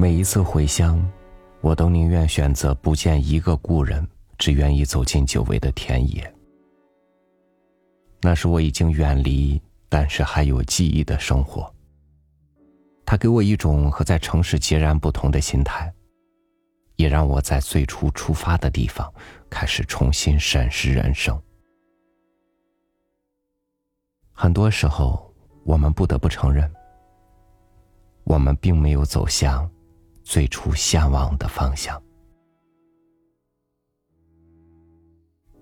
每一次回乡，我都宁愿选择不见一个故人，只愿意走进久违的田野。那是我已经远离，但是还有记忆的生活。它给我一种和在城市截然不同的心态，也让我在最初出发的地方开始重新审视人生。很多时候，我们不得不承认，我们并没有走向最初向往的方向。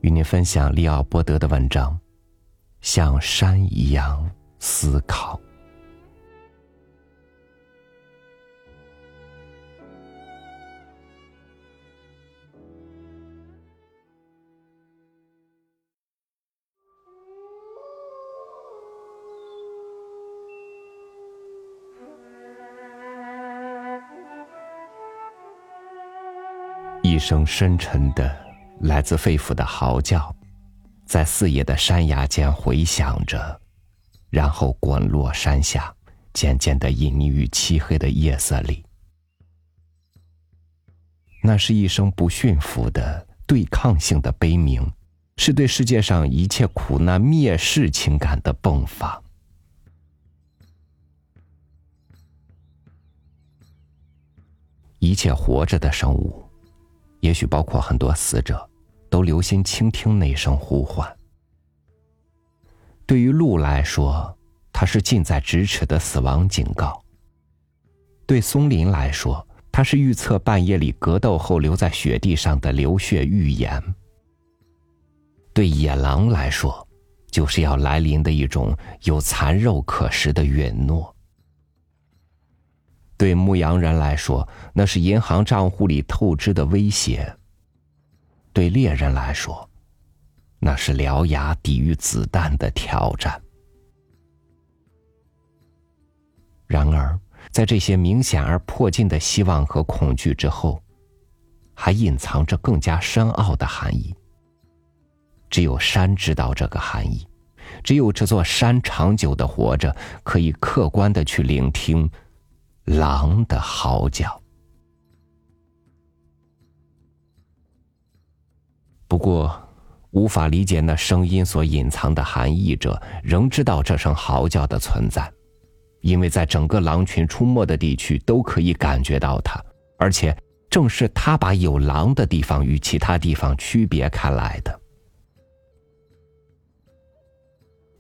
与您分享利奥波德的文章。像山一样思考。一声深沉的、来自肺腑的嚎叫。在四野的山崖间回响着，然后滚落山下，渐渐的隐匿于漆黑的夜色里。那是一声不驯服的对抗性的悲鸣，是对世界上一切苦难蔑视情感的迸发。一切活着的生物，也许包括很多死者。都留心倾听那声呼唤。对于鹿来说，它是近在咫尺的死亡警告；对松林来说，它是预测半夜里格斗后留在雪地上的流血预言；对野狼来说，就是要来临的一种有残肉可食的允诺；对牧羊人来说，那是银行账户里透支的威胁。对猎人来说，那是獠牙抵御子弹的挑战。然而，在这些明显而迫近的希望和恐惧之后，还隐藏着更加深奥的含义。只有山知道这个含义，只有这座山长久的活着，可以客观的去聆听狼的嚎叫。不过，无法理解那声音所隐藏的含义者，仍知道这声嚎叫的存在，因为在整个狼群出没的地区都可以感觉到它，而且正是它把有狼的地方与其他地方区别开来的。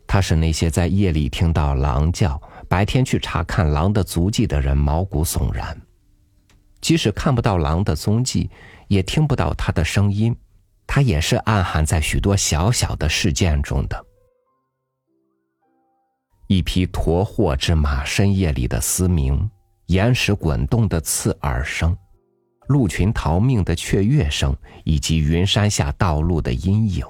它是那些在夜里听到狼叫、白天去查看狼的足迹的人毛骨悚然，即使看不到狼的踪迹，也听不到它的声音。它也是暗含在许多小小的事件中的。一匹驮货之马深夜里的嘶鸣，岩石滚动的刺耳声，鹿群逃命的雀跃声，以及云山下道路的阴影。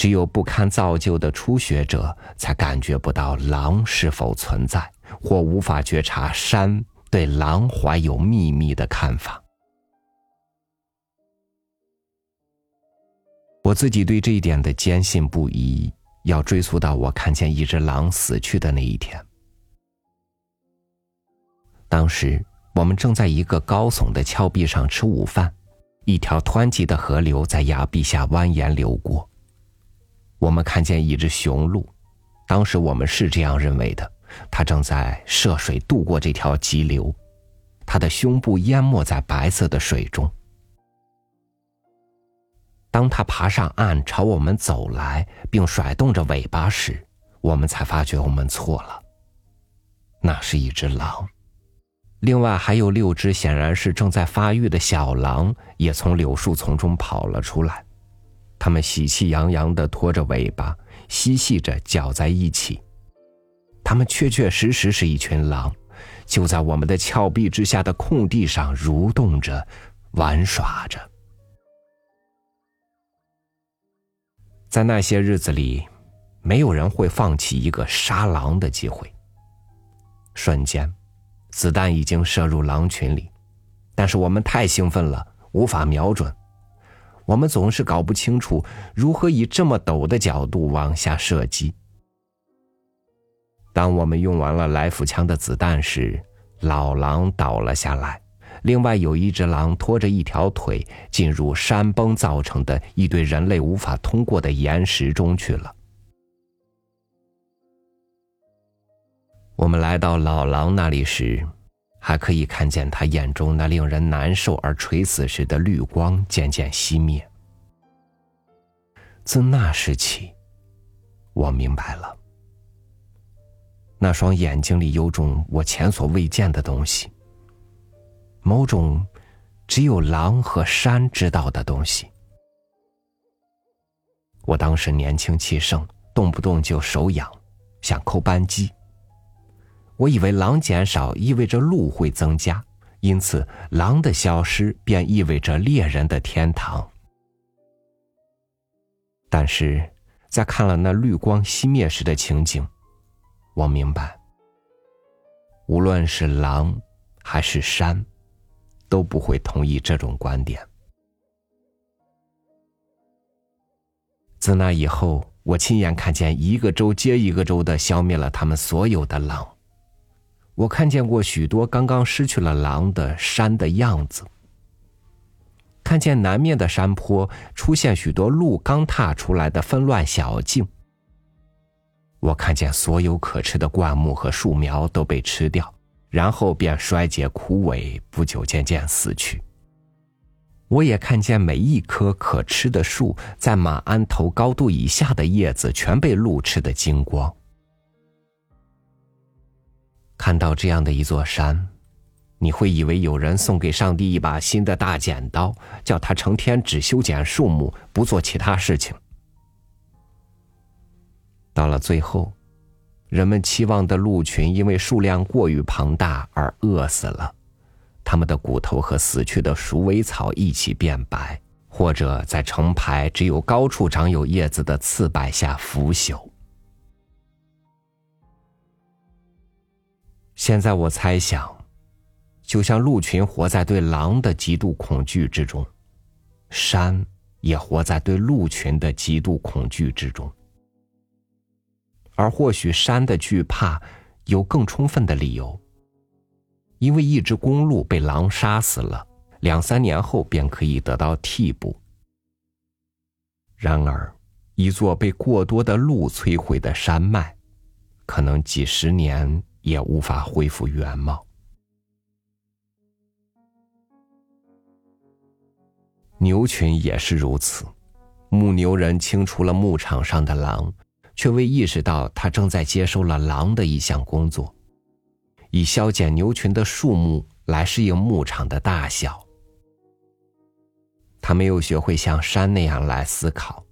只有不堪造就的初学者，才感觉不到狼是否存在，或无法觉察山对狼怀有秘密的看法。我自己对这一点的坚信不疑，要追溯到我看见一只狼死去的那一天。当时我们正在一个高耸的峭壁上吃午饭，一条湍急的河流在崖壁下蜿蜒流过。我们看见一只雄鹿，当时我们是这样认为的：它正在涉水渡过这条急流，它的胸部淹没在白色的水中。当他爬上岸朝我们走来，并甩动着尾巴时，我们才发觉我们错了。那是一只狼，另外还有六只显然是正在发育的小狼也从柳树丛中跑了出来，它们喜气洋洋的拖着尾巴，嬉戏着搅在一起。它们确确实实是一群狼，就在我们的峭壁之下的空地上蠕动着，玩耍着。在那些日子里，没有人会放弃一个杀狼的机会。瞬间，子弹已经射入狼群里，但是我们太兴奋了，无法瞄准。我们总是搞不清楚如何以这么陡的角度往下射击。当我们用完了来福枪的子弹时，老狼倒了下来，另外有一只狼拖着一条腿进入山崩造成的一堆人类无法通过的岩石中去了。我们来到老狼那里时，还可以看见他眼中那令人难受而垂死时的绿光渐渐熄灭。自那时起，我明白了，那双眼睛里有种我前所未见的东西，某种只有狼和山知道的东西。我当时年轻气盛，动不动就手痒，想扣扳机。我以为狼减少意味着鹿会增加，因此狼的消失便意味着猎人的天堂。但是，在看了那绿光熄灭时的情景，我明白，无论是狼还是山，都不会同意这种观点。自那以后，我亲眼看见一个州接一个州的消灭了他们所有的狼。我看见过许多刚刚失去了狼的山的样子，看见南面的山坡出现许多鹿刚踏出来的纷乱小径。我看见所有可吃的灌木和树苗都被吃掉，然后便衰竭枯萎，不久渐渐死去。我也看见每一棵可吃的树在马鞍头高度以下的叶子全被鹿吃得精光。看到这样的一座山，你会以为有人送给上帝一把新的大剪刀，叫他成天只修剪树木，不做其他事情。到了最后，人们期望的鹿群因为数量过于庞大而饿死了，他们的骨头和死去的鼠尾草一起变白，或者在成排只有高处长有叶子的刺柏下腐朽。现在我猜想，就像鹿群活在对狼的极度恐惧之中，山也活在对鹿群的极度恐惧之中。而或许山的惧怕有更充分的理由，因为一只公鹿被狼杀死了，两三年后便可以得到替补。然而，一座被过多的鹿摧毁的山脉，可能几十年。也无法恢复原貌。牛群也是如此，牧牛人清除了牧场上的狼，却未意识到他正在接收了狼的一项工作，以削减牛群的数目来适应牧场的大小。他没有学会像山那样来思考，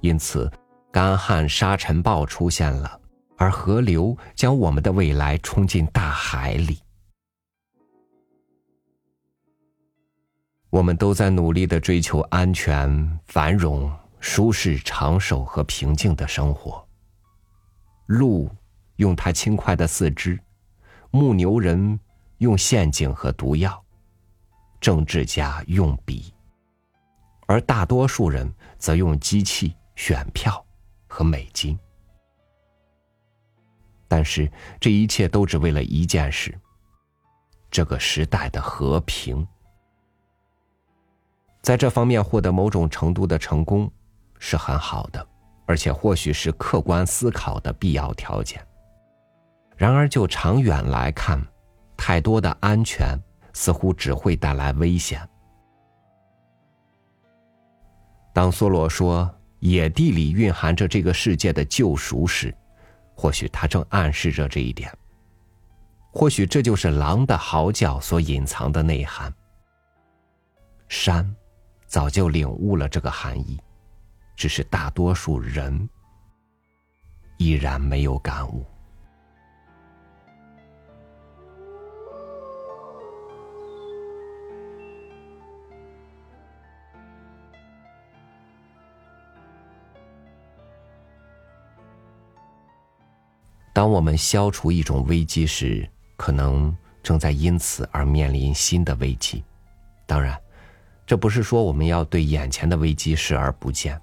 因此干旱沙尘暴出现了。而河流将我们的未来冲进大海里。我们都在努力的追求安全、繁荣、舒适、长寿和平静的生活。鹿用它轻快的四肢，牧牛人用陷阱和毒药，政治家用笔，而大多数人则用机器、选票和美金。但是这一切都只为了一件事：这个时代的和平。在这方面获得某种程度的成功是很好的，而且或许是客观思考的必要条件。然而，就长远来看，太多的安全似乎只会带来危险。当梭罗说“野地里蕴含着这个世界的救赎”时，或许他正暗示着这一点。或许这就是狼的嚎叫所隐藏的内涵。山早就领悟了这个含义，只是大多数人依然没有感悟。当我们消除一种危机时可能正在因此而面临新的危机当然这不是说我们要对眼前的危机视而不见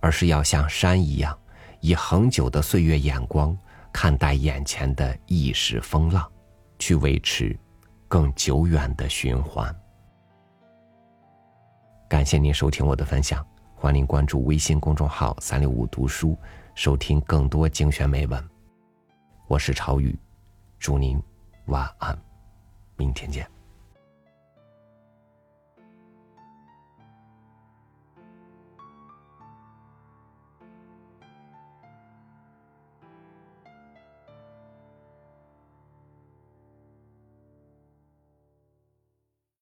而是要像山一样以恒久的岁月眼光看待眼前的意识风浪去维持更久远的循环。感谢您收听我的分享欢迎关注微信公众号三六五读书收听更多精选美文。我是朝宇祝您晚安明天见。